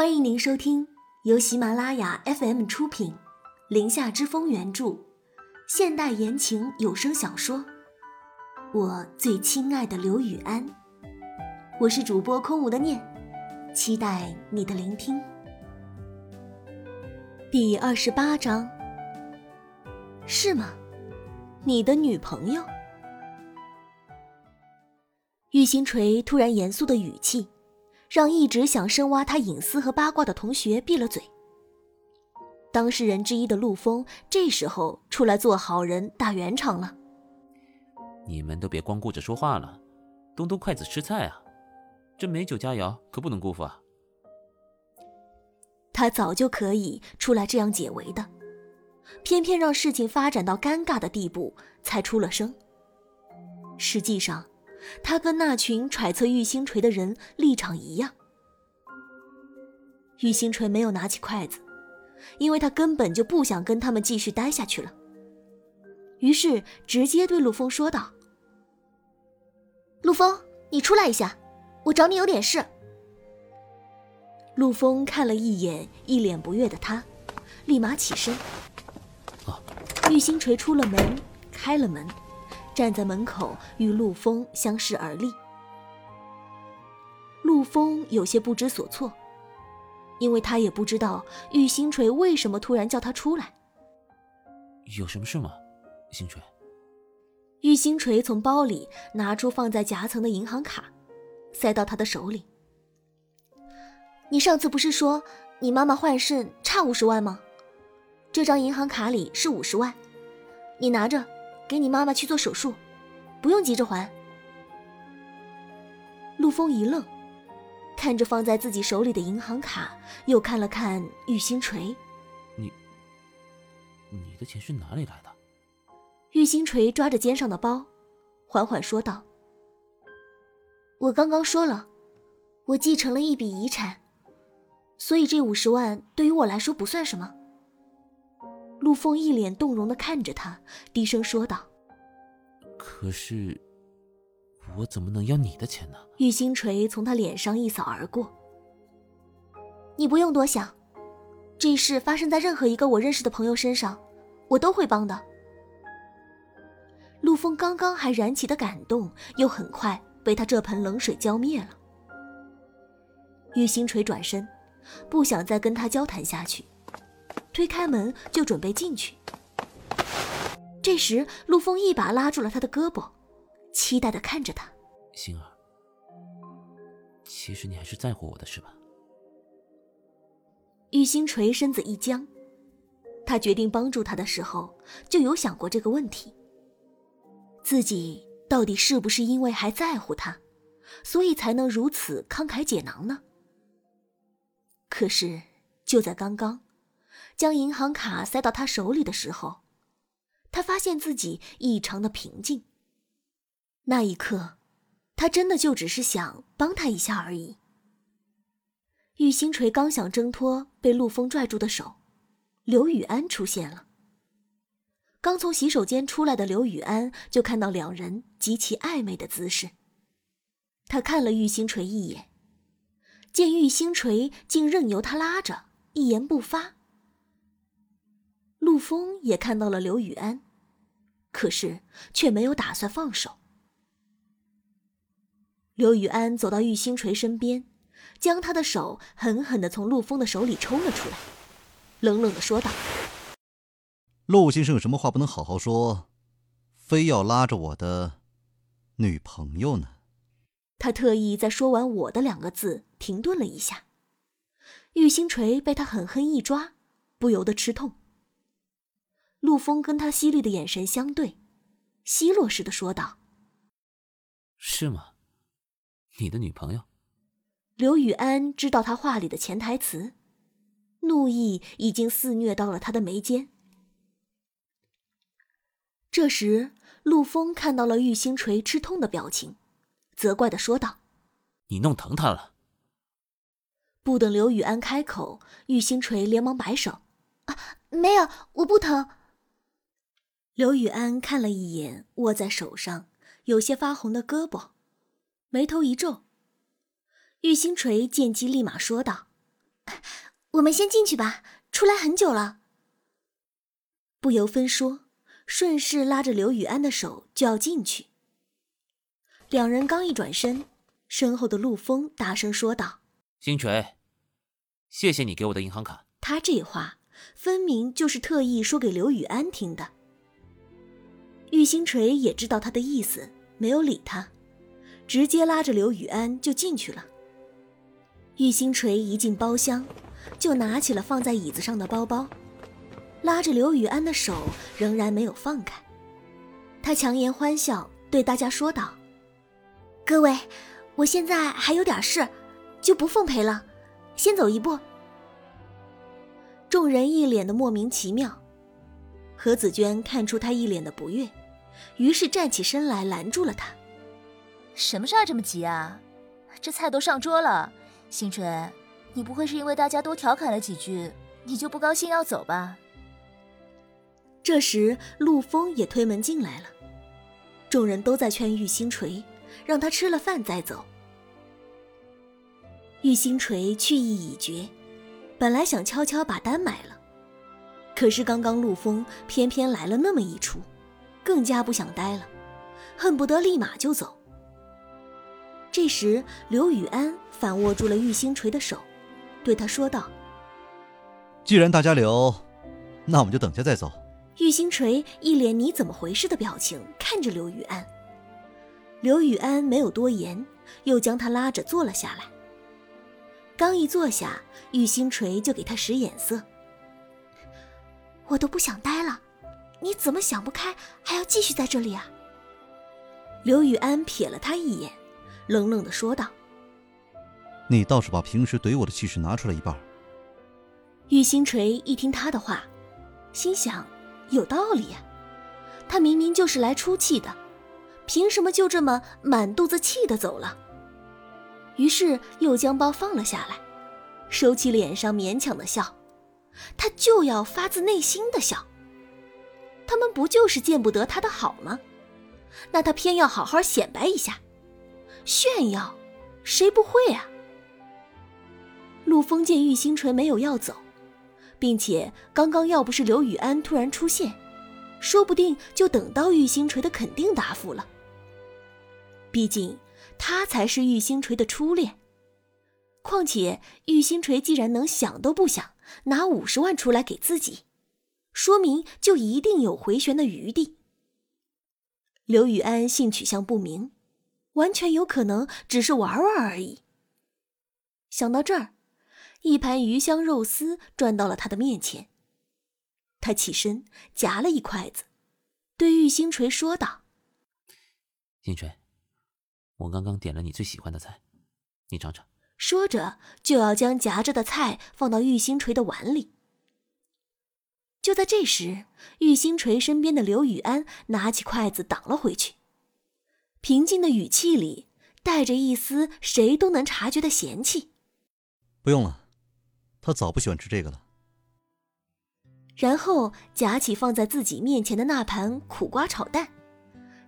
欢迎您收听由喜马拉雅 FM 出品，《林下之风》原著，现代言情有声小说《我最亲爱的刘雨安》。我是主播空无的念，期待你的聆听。第二十八章，是吗？你的女朋友？玉星锤突然严肃的语气。让一直想深挖他隐私和八卦的同学闭了嘴。当事人之一的陆峰这时候出来做好人打圆场了。你们都别光顾着说话了，动动筷子吃菜啊！这美酒佳肴可不能辜负啊！他早就可以出来这样解围的，偏偏让事情发展到尴尬的地步才出了声。实际上。他跟那群揣测玉星锤的人立场一样。玉星锤没有拿起筷子，因为他根本就不想跟他们继续待下去了。于是直接对陆峰说道：“陆峰，你出来一下，我找你有点事。”陆峰看了一眼一脸不悦的他，立马起身。玉星锤出了门，开了门。站在门口与陆风相视而立，陆风有些不知所措，因为他也不知道玉星锤为什么突然叫他出来。有什么事吗，星锤？玉星锤从包里拿出放在夹层的银行卡，塞到他的手里。你上次不是说你妈妈换肾差五十万吗？这张银行卡里是五十万，你拿着。给你妈妈去做手术，不用急着还。陆枫一愣，看着放在自己手里的银行卡，又看了看玉星锤。你，你的钱是哪里来的？玉星锤抓着肩上的包，缓缓说道：“我刚刚说了，我继承了一笔遗产，所以这五十万对于我来说不算什么。”陆枫一脸动容的看着他，低声说道：“可是，我怎么能要你的钱呢？”玉星锤从他脸上一扫而过：“你不用多想，这事发生在任何一个我认识的朋友身上，我都会帮的。”陆枫刚刚还燃起的感动，又很快被他这盆冷水浇灭了。玉星锤转身，不想再跟他交谈下去。推开门就准备进去，这时陆枫一把拉住了他的胳膊，期待的看着他：“星儿，其实你还是在乎我的，是吧？”玉星垂身子一僵，他决定帮助他的时候就有想过这个问题：自己到底是不是因为还在乎他，所以才能如此慷慨解囊呢？可是就在刚刚。将银行卡塞到他手里的时候，他发现自己异常的平静。那一刻，他真的就只是想帮他一下而已。玉星锤刚想挣脱被陆枫拽住的手，刘雨安出现了。刚从洗手间出来的刘雨安就看到两人极其暧昧的姿势，他看了玉星锤一眼，见玉星锤竟任由他拉着，一言不发。陆枫也看到了刘雨安，可是却没有打算放手。刘雨安走到玉星锤身边，将他的手狠狠的从陆枫的手里抽了出来，冷冷的说道：“陆先生有什么话不能好好说，非要拉着我的女朋友呢？”他特意在说完“我的”两个字停顿了一下，玉星锤被他狠狠一抓，不由得吃痛。陆枫跟他犀利的眼神相对，奚落似的说道：“是吗？你的女朋友？”刘雨安知道他话里的潜台词，怒意已经肆虐到了他的眉间。这时，陆枫看到了玉星锤吃痛的表情，责怪的说道：“你弄疼他了。”不等刘雨安开口，玉星锤连忙摆手：“啊，没有，我不疼。”刘雨安看了一眼握在手上有些发红的胳膊，眉头一皱。玉星锤见机立马说道：“我们先进去吧，出来很久了。不由分说，顺势拉着刘雨安的手就要进去。两人刚一转身，身后的陆风大声说道：“星锤，谢谢你给我的银行卡。”他这话分明就是特意说给刘雨安听的。玉星锤也知道他的意思，没有理他，直接拉着刘雨安就进去了。玉星锤一进包厢，就拿起了放在椅子上的包包，拉着刘雨安的手仍然没有放开。他强颜欢笑，对大家说道：“各位，我现在还有点事，就不奉陪了，先走一步。”众人一脸的莫名其妙，何子娟看出他一脸的不悦，于是站起身来拦住了他：“什么事儿这么急啊？这菜都上桌了。”星锤，你不会是因为大家多调侃了几句，你就不高兴要走吧？这时，陆枫也推门进来了，众人都在劝玉星锤，让他吃了饭再走。玉星锤去意已决，本来想悄悄把单买了，可是刚刚陆枫偏偏来了那么一出，更加不想待了，恨不得立马就走。这时，刘雨安反握住了玉星锤的手，对他说道：“既然大家留，那我们就等下再走。”玉星锤一脸“你怎么回事”的表情看着刘雨安。刘雨安没有多言，又将他拉着坐了下来。刚一坐下，玉星锤就给他使眼色：“我都不想待了，你怎么想不开，还要继续在这里啊？”刘雨安瞥了他一眼。冷冷的说道：“你倒是把平时怼我的气势拿出来一半。”玉星锤一听他的话，心想有道理呀，他明明就是来出气的，凭什么就这么满肚子气的走了？于是又将包放了下来，收起脸上勉强的笑，他就要发自内心的笑。他们不就是见不得他的好吗？那他偏要好好显摆一下。炫耀，谁不会啊？陆风见玉星锤没有要走，并且刚刚要不是刘雨安突然出现，说不定就等到玉星锤的肯定答复了。毕竟他才是玉星锤的初恋，况且玉星锤既然能想都不想拿五十万出来给自己，说明就一定有回旋的余地。刘雨安性取向不明。完全有可能只是玩玩而已。想到这儿，一盘鱼香肉丝转到了他的面前。他起身夹了一筷子，对玉星锤说道：“星锤，我刚刚点了你最喜欢的菜，你尝尝。”说着就要将夹着的菜放到玉星锤的碗里。就在这时，玉星锤身边的刘雨安拿起筷子挡了回去。平静的语气里带着一丝谁都能察觉的嫌弃。不用了，他早不喜欢吃这个了。然后夹起放在自己面前的那盘苦瓜炒蛋，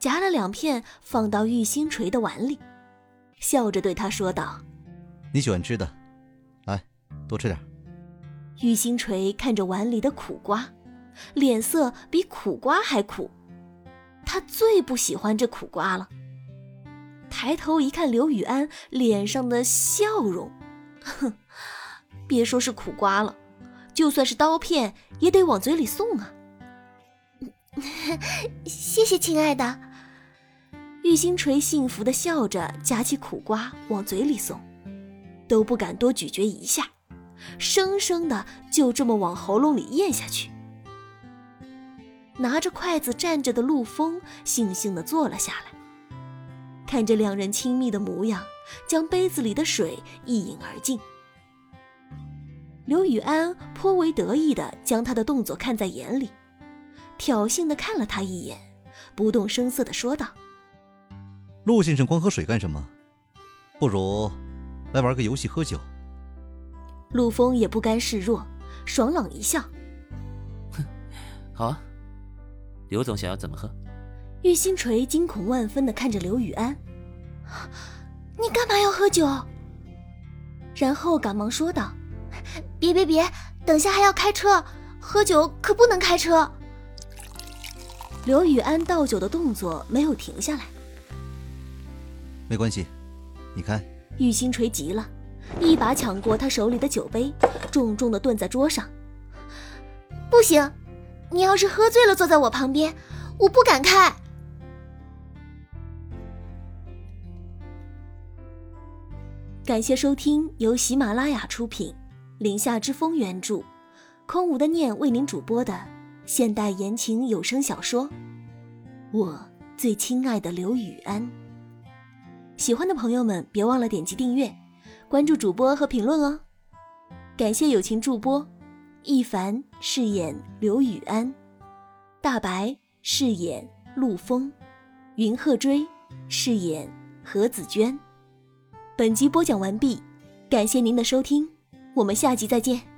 夹了两片放到玉星锤的碗里，笑着对他说道：“你喜欢吃的，来多吃点。”玉星锤看着碗里的苦瓜，脸色比苦瓜还苦。他最不喜欢这苦瓜了。抬头一看刘雨安脸上的笑容，哼，别说是苦瓜了，就算是刀片也得往嘴里送啊！谢谢亲爱的。玉星锤幸福的笑着，夹起苦瓜往嘴里送，都不敢多咀嚼一下，生生的就这么往喉咙里咽下去。拿着筷子站着的陆枫悻悻地坐了下来，看着两人亲密的模样，将杯子里的水一饮而尽。刘雨安颇为得意地将他的动作看在眼里，挑衅地看了他一眼，不动声色地说道：“陆先生光喝水干什么？不如来玩个游戏，喝酒。”陆枫也不甘示弱，爽朗一笑：“哼，好啊。”刘总想要怎么喝？玉星锤惊恐万分的看着刘雨安：“你干嘛要喝酒？”然后赶忙说道：“别别别，等下还要开车，喝酒可不能开车。刘雨安倒酒的动作没有停下来。没关系，你看。玉星锤急了，一把抢过他手里的酒杯，重重的顿在桌上。不行，你要是喝醉了坐在我旁边，我不敢开。感谢收听由喜马拉雅出品，《林下之风》原著，空无的念为您主播的现代言情有声小说《我最亲爱的刘雨安》。喜欢的朋友们别忘了点击订阅、关注主播和评论哦。感谢友情助播，一凡饰演刘雨安，大白饰演陆枫，云鹤追饰演何子娟。本集播讲完毕，感谢您的收听，我们下集再见。